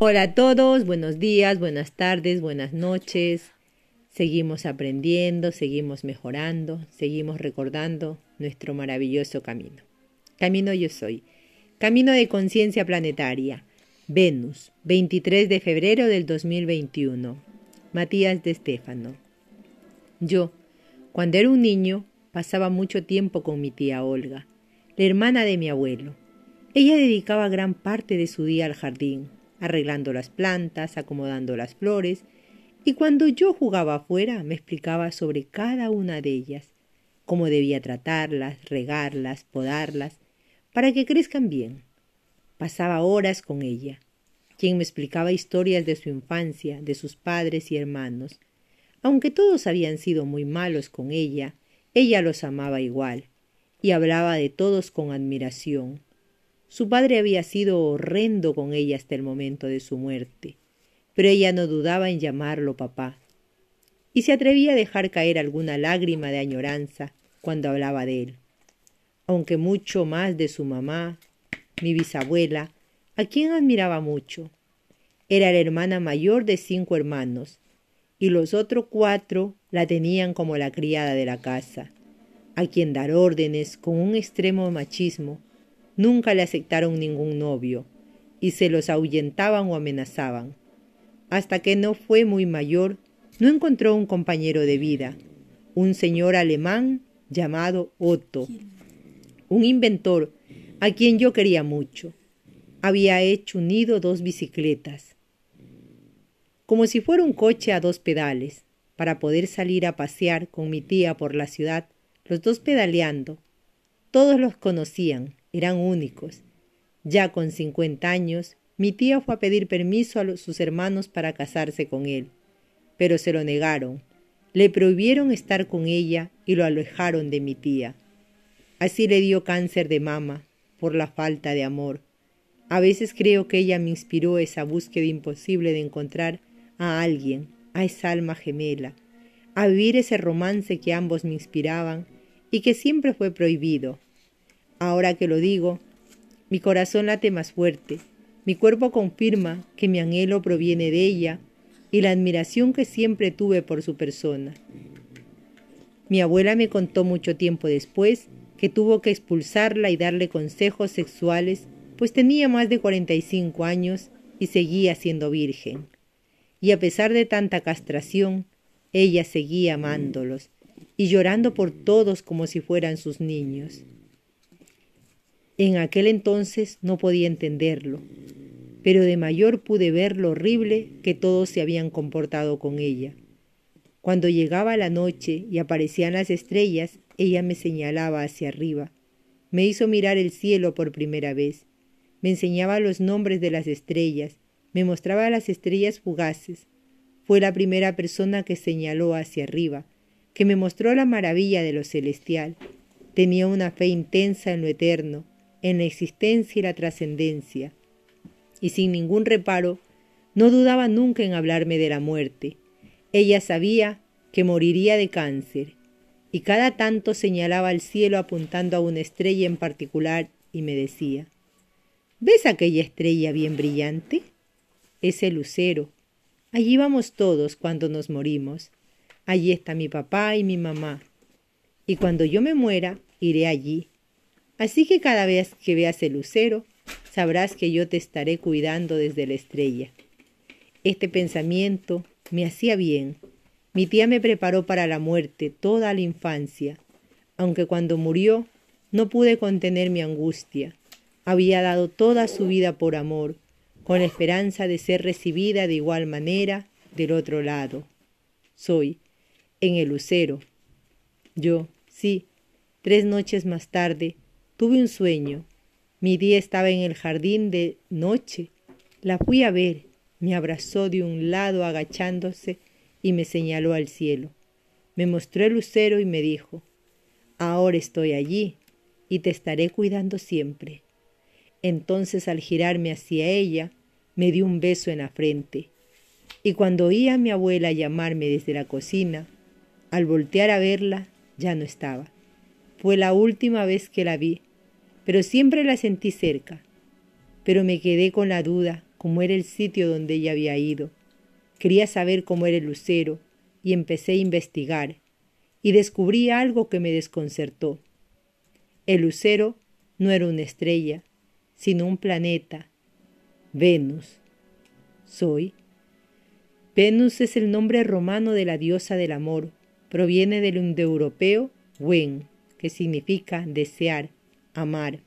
Hola a todos, buenos días, buenas tardes, buenas noches. Seguimos aprendiendo, seguimos mejorando, seguimos recordando nuestro maravilloso camino. Camino yo soy. Camino de conciencia planetaria. Venus, 23 de febrero del 2021. Matías de Estéfano. Yo, cuando era un niño, pasaba mucho tiempo con mi tía Olga, la hermana de mi abuelo. Ella dedicaba gran parte de su día al jardín, arreglando las plantas, acomodando las flores, y cuando yo jugaba afuera me explicaba sobre cada una de ellas, cómo debía tratarlas, regarlas, podarlas, para que crezcan bien. Pasaba horas con ella, quien me explicaba historias de su infancia, de sus padres y hermanos. Aunque todos habían sido muy malos con ella, ella los amaba igual, y hablaba de todos con admiración. Su padre había sido horrendo con ella hasta el momento de su muerte, pero ella no dudaba en llamarlo papá, y se atrevía a dejar caer alguna lágrima de añoranza cuando hablaba de él. Aunque mucho más de su mamá, mi bisabuela, a quien admiraba mucho. Era la hermana mayor de cinco hermanos, y los otros cuatro la tenían como la criada de la casa, a quien dar órdenes con un extremo machismo Nunca le aceptaron ningún novio y se los ahuyentaban o amenazaban. Hasta que no fue muy mayor, no encontró un compañero de vida, un señor alemán llamado Otto, un inventor a quien yo quería mucho. Había hecho unido dos bicicletas, como si fuera un coche a dos pedales, para poder salir a pasear con mi tía por la ciudad, los dos pedaleando. Todos los conocían, eran únicos. Ya con cincuenta años, mi tía fue a pedir permiso a sus hermanos para casarse con él, pero se lo negaron. Le prohibieron estar con ella y lo alejaron de mi tía. Así le dio cáncer de mama por la falta de amor. A veces creo que ella me inspiró esa búsqueda imposible de encontrar a alguien, a esa alma gemela, a vivir ese romance que ambos me inspiraban y que siempre fue prohibido, Ahora que lo digo, mi corazón late más fuerte, mi cuerpo confirma que mi anhelo proviene de ella y la admiración que siempre tuve por su persona. Mi abuela me contó mucho tiempo después que tuvo que expulsarla y darle consejos sexuales, pues tenía más de 45 años y seguía siendo virgen. Y a pesar de tanta castración, ella seguía amándolos y llorando por todos como si fueran sus niños. En aquel entonces no podía entenderlo, pero de mayor pude ver lo horrible que todos se habían comportado con ella. Cuando llegaba la noche y aparecían las estrellas, ella me señalaba hacia arriba. Me hizo mirar el cielo por primera vez. Me enseñaba los nombres de las estrellas, me mostraba las estrellas fugaces. Fue la primera persona que señaló hacia arriba, que me mostró la maravilla de lo celestial. Tenía una fe intensa en lo eterno, en la existencia y la trascendencia, y sin ningún reparo, no dudaba nunca en hablarme de la muerte. Ella sabía que moriría de cáncer, y cada tanto señalaba al cielo apuntando a una estrella en particular y me decía, ¿Ves aquella estrella bien brillante? Es el lucero. Allí vamos todos cuando nos morimos. Allí está mi papá y mi mamá. Y cuando yo me muera, iré allí, Así que cada vez que veas el lucero, sabrás que yo te estaré cuidando desde la estrella. Este pensamiento me hacía bien. Mi tía me preparó para la muerte toda la infancia, aunque cuando murió no pude contener mi angustia. Había dado toda su vida por amor, con la esperanza de ser recibida de igual manera del otro lado. Soy, en el lucero. Yo, sí, tres noches más tarde, Tuve un sueño. Mi día estaba en el jardín de noche. La fui a ver. Me abrazó de un lado agachándose y me señaló al cielo. Me mostró el lucero y me dijo, Ahora estoy allí y te estaré cuidando siempre. Entonces al girarme hacia ella, me dio un beso en la frente. Y cuando oí a mi abuela llamarme desde la cocina, al voltear a verla, ya no estaba. Fue la última vez que la vi pero siempre la sentí cerca. Pero me quedé con la duda cómo era el sitio donde ella había ido. Quería saber cómo era el lucero y empecé a investigar y descubrí algo que me desconcertó. El lucero no era una estrella, sino un planeta, Venus. Soy. Venus es el nombre romano de la diosa del amor. Proviene del indoeuropeo wen, que significa desear, amar.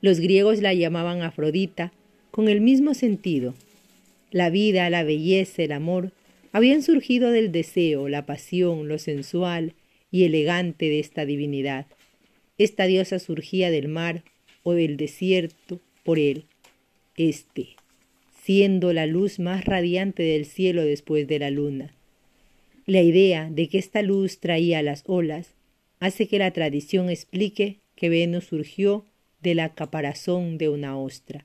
Los griegos la llamaban Afrodita con el mismo sentido. La vida, la belleza, el amor habían surgido del deseo, la pasión, lo sensual y elegante de esta divinidad. Esta diosa surgía del mar o del desierto por él, este, siendo la luz más radiante del cielo después de la luna. La idea de que esta luz traía las olas hace que la tradición explique que Venus surgió de la caparazón de una ostra,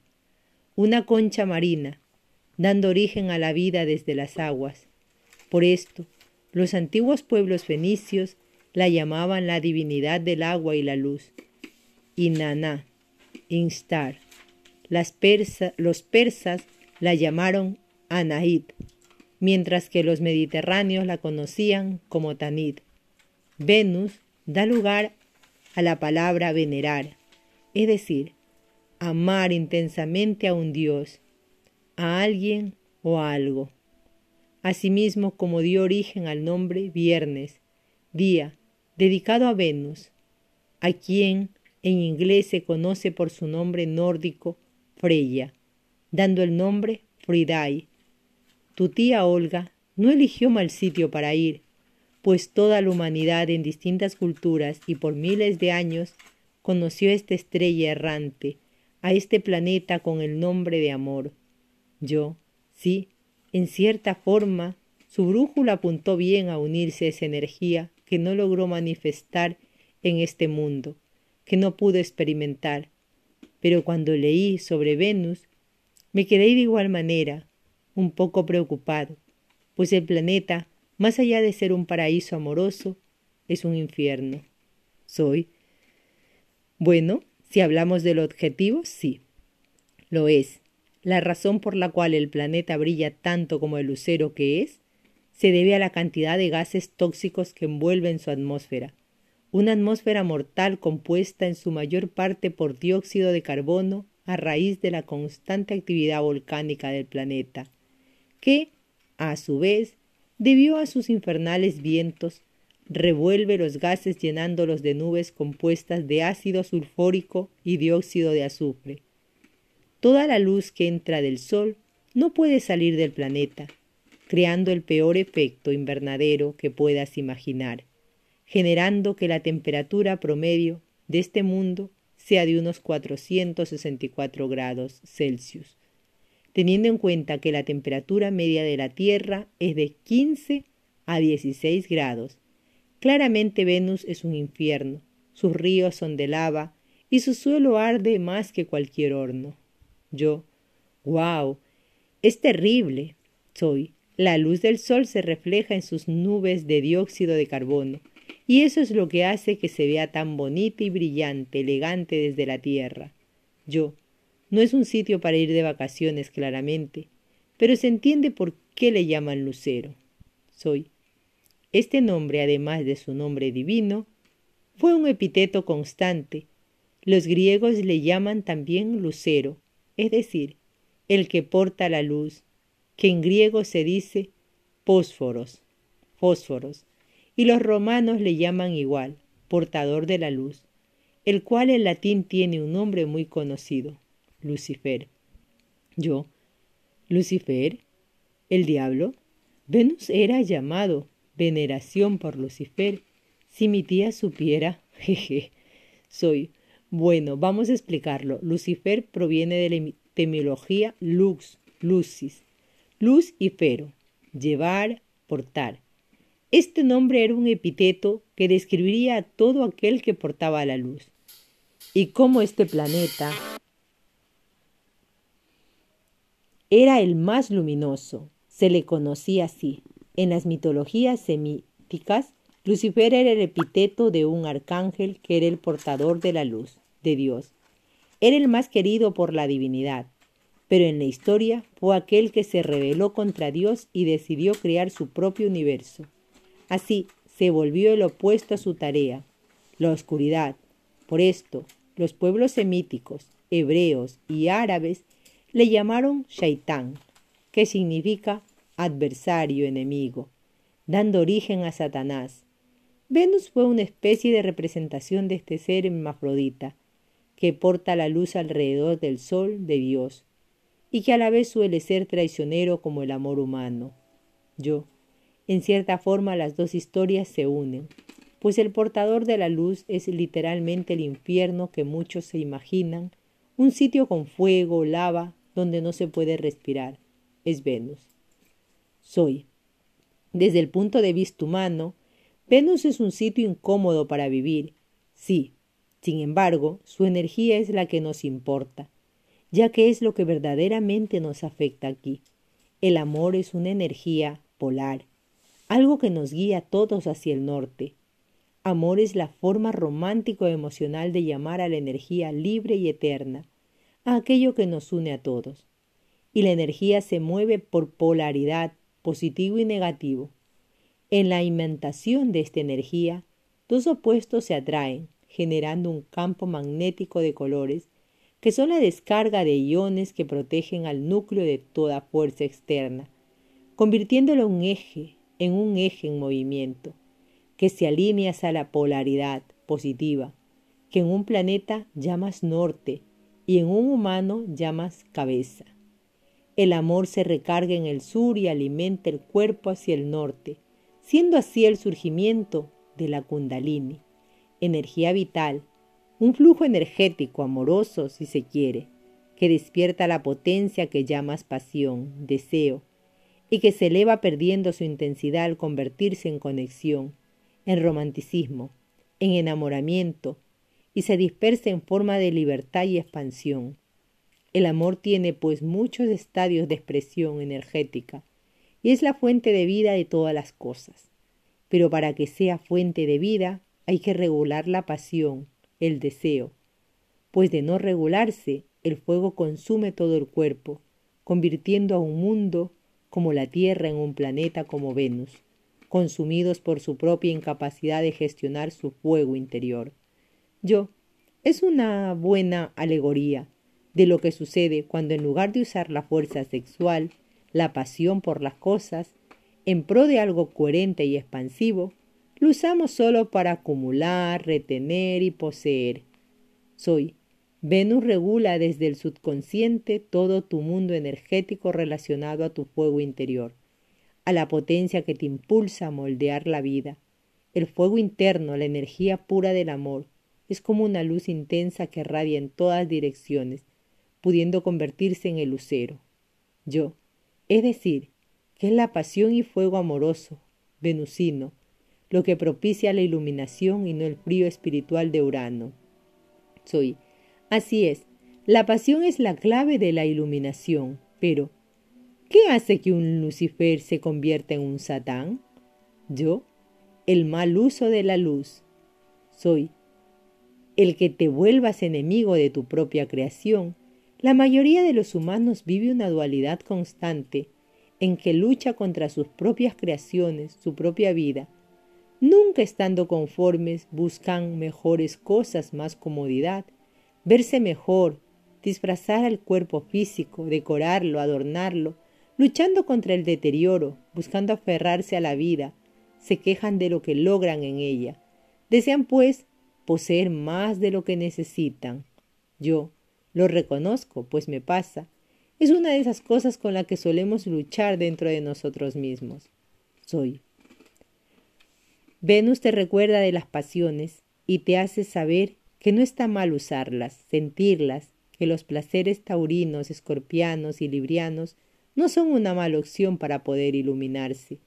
una concha marina, dando origen a la vida desde las aguas. Por esto, los antiguos pueblos fenicios la llamaban la divinidad del agua y la luz. Inanna, Instar. Los persas la llamaron Anaid, mientras que los mediterráneos la conocían como Tanid. Venus da lugar a la palabra venerar, es decir, amar intensamente a un dios, a alguien o a algo. Asimismo como dio origen al nombre viernes, día, dedicado a Venus, a quien en inglés se conoce por su nombre nórdico Freya, dando el nombre Friday. Tu tía Olga no eligió mal sitio para ir, pues toda la humanidad en distintas culturas y por miles de años conoció a esta estrella errante, a este planeta con el nombre de amor. Yo, sí, en cierta forma, su brújula apuntó bien a unirse a esa energía que no logró manifestar en este mundo, que no pudo experimentar. Pero cuando leí sobre Venus, me quedé de igual manera, un poco preocupado, pues el planeta más allá de ser un paraíso amoroso, es un infierno. Soy. Bueno, si hablamos del objetivo, sí. Lo es. La razón por la cual el planeta brilla tanto como el lucero que es, se debe a la cantidad de gases tóxicos que envuelven su atmósfera. Una atmósfera mortal compuesta en su mayor parte por dióxido de carbono a raíz de la constante actividad volcánica del planeta, que, a su vez, debió a sus infernales vientos, revuelve los gases llenándolos de nubes compuestas de ácido sulfórico y dióxido de azufre. Toda la luz que entra del Sol no puede salir del planeta, creando el peor efecto invernadero que puedas imaginar, generando que la temperatura promedio de este mundo sea de unos 464 grados Celsius, teniendo en cuenta que la temperatura media de la Tierra es de 15 a 16 grados. Claramente Venus es un infierno, sus ríos son de lava y su suelo arde más que cualquier horno. Yo, wow, es terrible. Soy. La luz del sol se refleja en sus nubes de dióxido de carbono, y eso es lo que hace que se vea tan bonita y brillante, elegante desde la tierra. Yo, no es un sitio para ir de vacaciones, claramente, pero se entiende por qué le llaman lucero. Soy. Este nombre, además de su nombre divino, fue un epíteto constante. Los griegos le llaman también lucero, es decir, el que porta la luz, que en griego se dice fósforos, fósforos, y los romanos le llaman igual, portador de la luz, el cual en latín tiene un nombre muy conocido, Lucifer. Yo, Lucifer, el diablo, Venus era llamado veneración por Lucifer. Si mi tía supiera, jeje, soy. Bueno, vamos a explicarlo. Lucifer proviene de la etimología lux, lucis, luz y fero, llevar, portar. Este nombre era un epíteto que describiría a todo aquel que portaba la luz. Y cómo este planeta Era el más luminoso, se le conocía así. En las mitologías semíticas, Lucifer era el epíteto de un arcángel que era el portador de la luz, de Dios. Era el más querido por la divinidad. pero en la historia fue aquel que se rebeló contra Dios y decidió crear su propio universo. Así se volvió el opuesto a su tarea, la oscuridad. Por esto, los pueblos semíticos, hebreos y árabes le llamaron Shaitán, que significa adversario, enemigo, dando origen a Satanás. Venus fue una especie de representación de este ser hermafrodita, que porta la luz alrededor del sol de Dios, y que a la vez suele ser traicionero como el amor humano. Yo, en cierta forma las dos historias se unen, pues el portador de la luz es literalmente el infierno que muchos se imaginan, un sitio con fuego, lava, donde no se puede respirar. Es Venus. Soy. Desde el punto de vista humano, Venus es un sitio incómodo para vivir. Sí, sin embargo, su energía es la que nos importa ya que es lo que verdaderamente nos afecta aquí. El amor es una energía polar, algo que nos guía a todos hacia el norte. Amor es la forma romántico emocional de llamar a la energía libre y eterna, aquello que nos une a todos. Y la energía se mueve por polaridad, positivo y negativo. En la inventación de esta energía, dos opuestos se atraen, generando un campo magnético de colores que son la descarga de iones que protegen al núcleo de toda fuerza externa, convirtiéndolo en un eje, en un eje en movimiento, que se alinea hacia la polaridad positiva, que en un planeta llamas norte y en un humano llamas cabeza. El amor se recarga en el sur y alimenta el cuerpo hacia el norte, siendo así el surgimiento de la kundalini, energía vital un flujo energético amoroso, si se quiere, que despierta la potencia que llamas pasión, deseo, y que se eleva perdiendo su intensidad al convertirse en conexión, en romanticismo, en enamoramiento, y se dispersa en forma de libertad y expansión. El amor tiene pues muchos estadios de expresión energética, y es la fuente de vida de todas las cosas. Pero para que sea fuente de vida hay que regular la pasión, el deseo, pues de no regularse el fuego consume todo el cuerpo, convirtiendo a un mundo como la Tierra en un planeta como Venus, consumidos por su propia incapacidad de gestionar su fuego interior. Yo es una buena alegoría de lo que sucede cuando en lugar de usar la fuerza sexual, la pasión por las cosas, en pro de algo coherente y expansivo, lo usamos solo para acumular, retener y poseer. Soy. Venus regula desde el subconsciente todo tu mundo energético relacionado a tu fuego interior, a la potencia que te impulsa a moldear la vida. El fuego interno, la energía pura del amor, es como una luz intensa que radia en todas direcciones, pudiendo convertirse en el lucero. Yo, es decir, que es la pasión y fuego amoroso, venusino, lo que propicia la iluminación y no el frío espiritual de Urano. Soy. Así es, la pasión es la clave de la iluminación, pero ¿qué hace que un Lucifer se convierta en un Satán? Yo, el mal uso de la luz. Soy el que te vuelvas enemigo de tu propia creación. La mayoría de los humanos vive una dualidad constante en que lucha contra sus propias creaciones, su propia vida, Nunca estando conformes buscan mejores cosas, más comodidad, verse mejor, disfrazar al cuerpo físico, decorarlo, adornarlo, luchando contra el deterioro, buscando aferrarse a la vida, se quejan de lo que logran en ella. Desean, pues, poseer más de lo que necesitan. Yo lo reconozco, pues me pasa. Es una de esas cosas con las que solemos luchar dentro de nosotros mismos. Soy Venus te recuerda de las pasiones y te hace saber que no está mal usarlas, sentirlas, que los placeres taurinos, escorpianos y librianos no son una mala opción para poder iluminarse,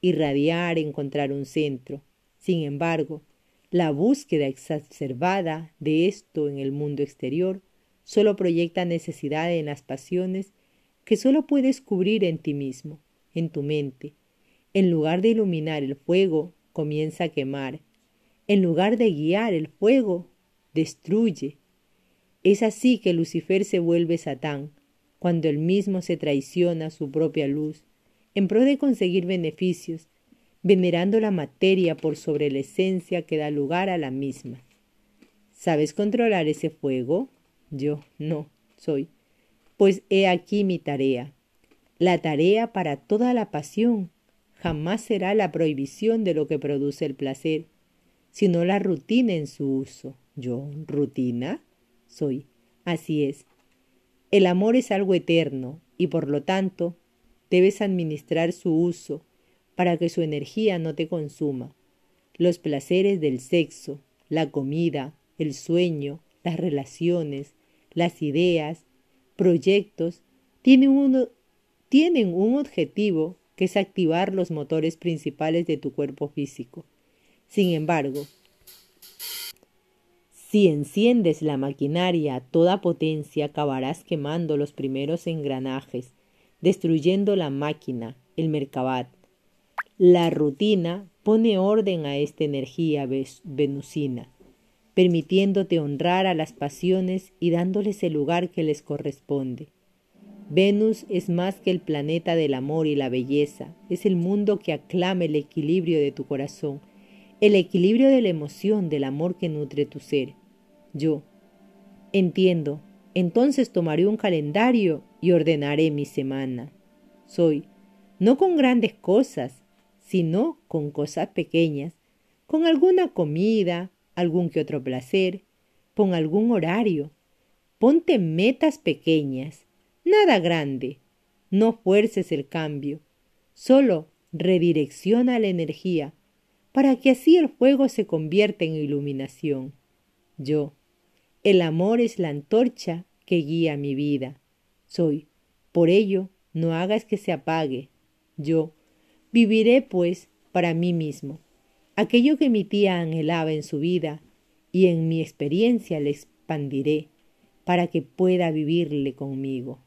irradiar, encontrar un centro. Sin embargo, la búsqueda exacerbada de esto en el mundo exterior solo proyecta necesidad en las pasiones que solo puedes cubrir en ti mismo, en tu mente. En lugar de iluminar el fuego comienza a quemar. En lugar de guiar el fuego, destruye. Es así que Lucifer se vuelve Satán, cuando el mismo se traiciona su propia luz, en pro de conseguir beneficios, venerando la materia por sobre la esencia que da lugar a la misma. ¿Sabes controlar ese fuego? Yo no soy. Pues he aquí mi tarea. La tarea para toda la pasión jamás será la prohibición de lo que produce el placer, sino la rutina en su uso. Yo, rutina, soy. Así es. El amor es algo eterno y por lo tanto debes administrar su uso para que su energía no te consuma. Los placeres del sexo, la comida, el sueño, las relaciones, las ideas, proyectos, tienen un, tienen un objetivo que es activar los motores principales de tu cuerpo físico. Sin embargo, si enciendes la maquinaria a toda potencia, acabarás quemando los primeros engranajes, destruyendo la máquina, el mercabat. La rutina pone orden a esta energía venusina, permitiéndote honrar a las pasiones y dándoles el lugar que les corresponde. Venus es más que el planeta del amor y la belleza, es el mundo que aclama el equilibrio de tu corazón, el equilibrio de la emoción, del amor que nutre tu ser. Yo entiendo, entonces tomaré un calendario y ordenaré mi semana. Soy, no con grandes cosas, sino con cosas pequeñas, con alguna comida, algún que otro placer, pon algún horario, ponte metas pequeñas, nada grande. No fuerces el cambio, solo redirecciona la energía para que así el fuego se convierta en iluminación. Yo, el amor es la antorcha que guía mi vida. Soy, por ello, no hagas que se apague. Yo, viviré pues para mí mismo aquello que mi tía anhelaba en su vida y en mi experiencia le expandiré para que pueda vivirle conmigo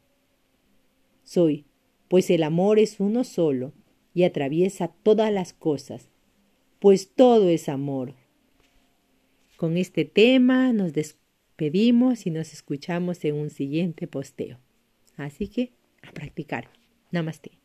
soy, pues el amor es uno solo y atraviesa todas las cosas, pues todo es amor. Con este tema nos despedimos y nos escuchamos en un siguiente posteo. Así que a practicar. Namaste.